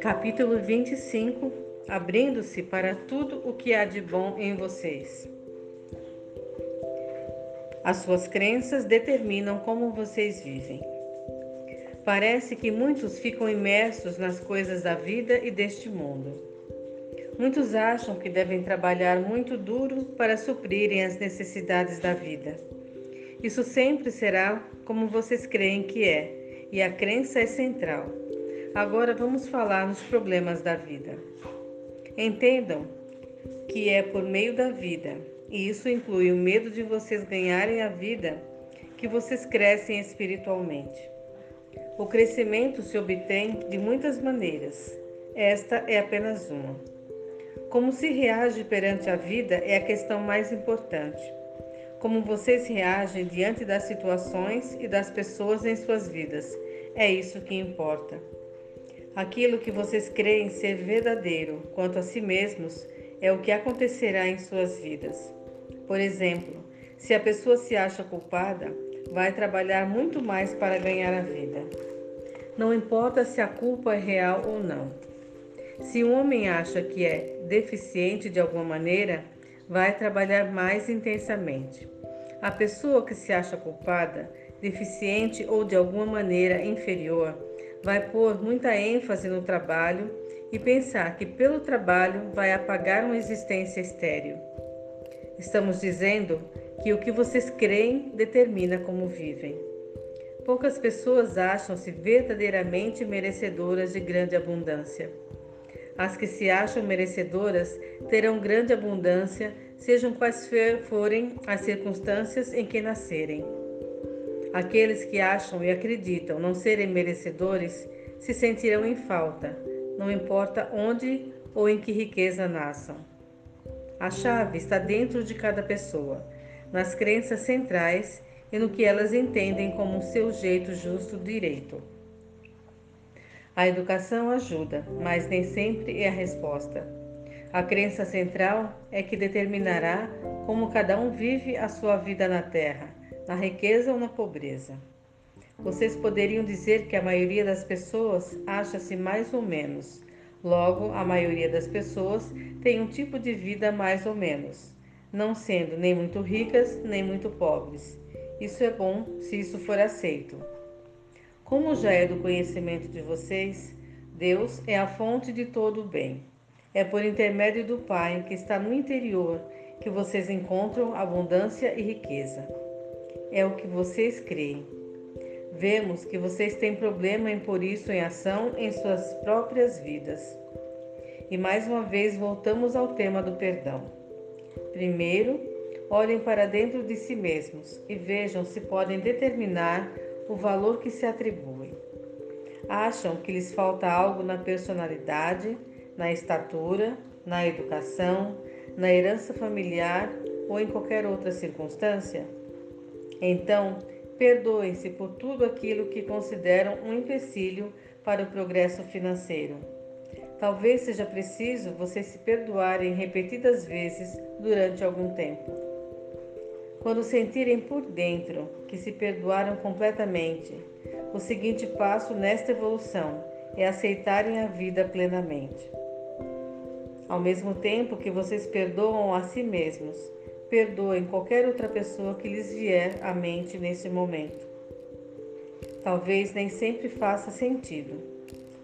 Capítulo 25 Abrindo-se para tudo o que há de bom em vocês. As suas crenças determinam como vocês vivem. Parece que muitos ficam imersos nas coisas da vida e deste mundo. Muitos acham que devem trabalhar muito duro para suprirem as necessidades da vida. Isso sempre será como vocês creem que é, e a crença é central. Agora vamos falar nos problemas da vida. Entendam que é por meio da vida, e isso inclui o medo de vocês ganharem a vida, que vocês crescem espiritualmente. O crescimento se obtém de muitas maneiras. Esta é apenas uma. Como se reage perante a vida é a questão mais importante. Como vocês reagem diante das situações e das pessoas em suas vidas, é isso que importa. Aquilo que vocês creem ser verdadeiro quanto a si mesmos é o que acontecerá em suas vidas. Por exemplo, se a pessoa se acha culpada, vai trabalhar muito mais para ganhar a vida. Não importa se a culpa é real ou não. Se um homem acha que é deficiente de alguma maneira, vai trabalhar mais intensamente. A pessoa que se acha culpada, deficiente ou de alguma maneira inferior, vai pôr muita ênfase no trabalho e pensar que pelo trabalho vai apagar uma existência estéril. Estamos dizendo que o que vocês creem determina como vivem. Poucas pessoas acham-se verdadeiramente merecedoras de grande abundância. As que se acham merecedoras terão grande abundância, sejam quais forem as circunstâncias em que nascerem. Aqueles que acham e acreditam não serem merecedores se sentirão em falta, não importa onde ou em que riqueza nasçam. A chave está dentro de cada pessoa, nas crenças centrais e no que elas entendem como seu jeito justo direito. A educação ajuda, mas nem sempre é a resposta. A crença central é que determinará como cada um vive a sua vida na Terra na riqueza ou na pobreza. Vocês poderiam dizer que a maioria das pessoas acha-se mais ou menos. Logo, a maioria das pessoas tem um tipo de vida mais ou menos, não sendo nem muito ricas nem muito pobres. Isso é bom se isso for aceito. Como já é do conhecimento de vocês, Deus é a fonte de todo o bem. É por intermédio do Pai que está no interior que vocês encontram abundância e riqueza é o que vocês creem. Vemos que vocês têm problema em pôr isso em ação em suas próprias vidas. E mais uma vez voltamos ao tema do perdão. Primeiro, olhem para dentro de si mesmos e vejam se podem determinar o valor que se atribui. Acham que lhes falta algo na personalidade, na estatura, na educação, na herança familiar ou em qualquer outra circunstância? Então, perdoem-se por tudo aquilo que consideram um empecilho para o progresso financeiro. Talvez seja preciso vocês se perdoarem repetidas vezes durante algum tempo. Quando sentirem por dentro que se perdoaram completamente, o seguinte passo nesta evolução é aceitarem a vida plenamente. Ao mesmo tempo que vocês perdoam a si mesmos, Perdoem qualquer outra pessoa que lhes vier à mente nesse momento. Talvez nem sempre faça sentido,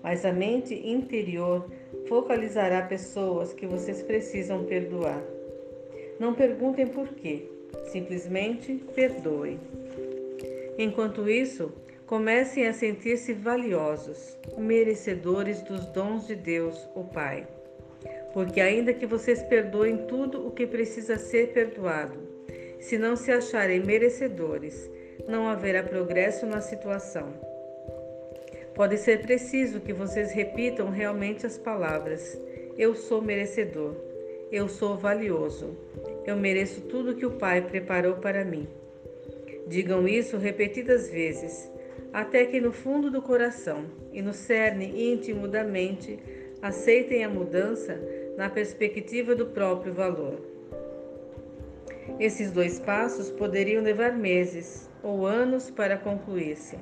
mas a mente interior focalizará pessoas que vocês precisam perdoar. Não perguntem por quê, simplesmente perdoem. Enquanto isso, comecem a sentir-se valiosos, merecedores dos dons de Deus, o Pai porque ainda que vocês perdoem tudo o que precisa ser perdoado, se não se acharem merecedores, não haverá progresso na situação. Pode ser preciso que vocês repitam realmente as palavras: Eu sou merecedor, eu sou valioso, eu mereço tudo que o Pai preparou para mim. Digam isso repetidas vezes, até que no fundo do coração e no cerne íntimo da mente aceitem a mudança na perspectiva do próprio valor. Esses dois passos poderiam levar meses ou anos para concluir-se.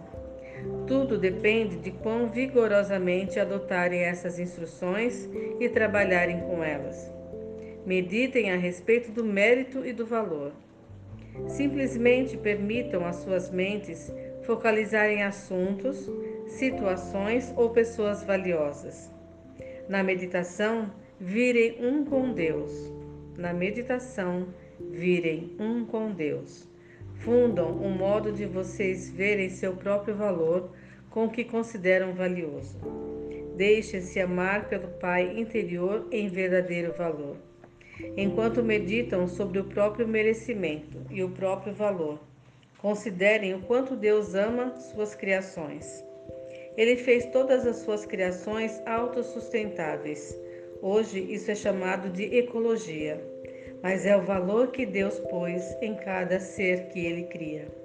Tudo depende de quão vigorosamente adotarem essas instruções e trabalharem com elas. Meditem a respeito do mérito e do valor. Simplesmente permitam às suas mentes focalizarem assuntos, situações ou pessoas valiosas. Na meditação, virem um com Deus. Na meditação, virem um com Deus. Fundam um modo de vocês verem seu próprio valor com o que consideram valioso. Deixem-se amar pelo Pai interior em verdadeiro valor. Enquanto meditam sobre o próprio merecimento e o próprio valor, considerem o quanto Deus ama suas criações. Ele fez todas as suas criações autossustentáveis. Hoje isso é chamado de ecologia, mas é o valor que Deus pôs em cada ser que ele cria.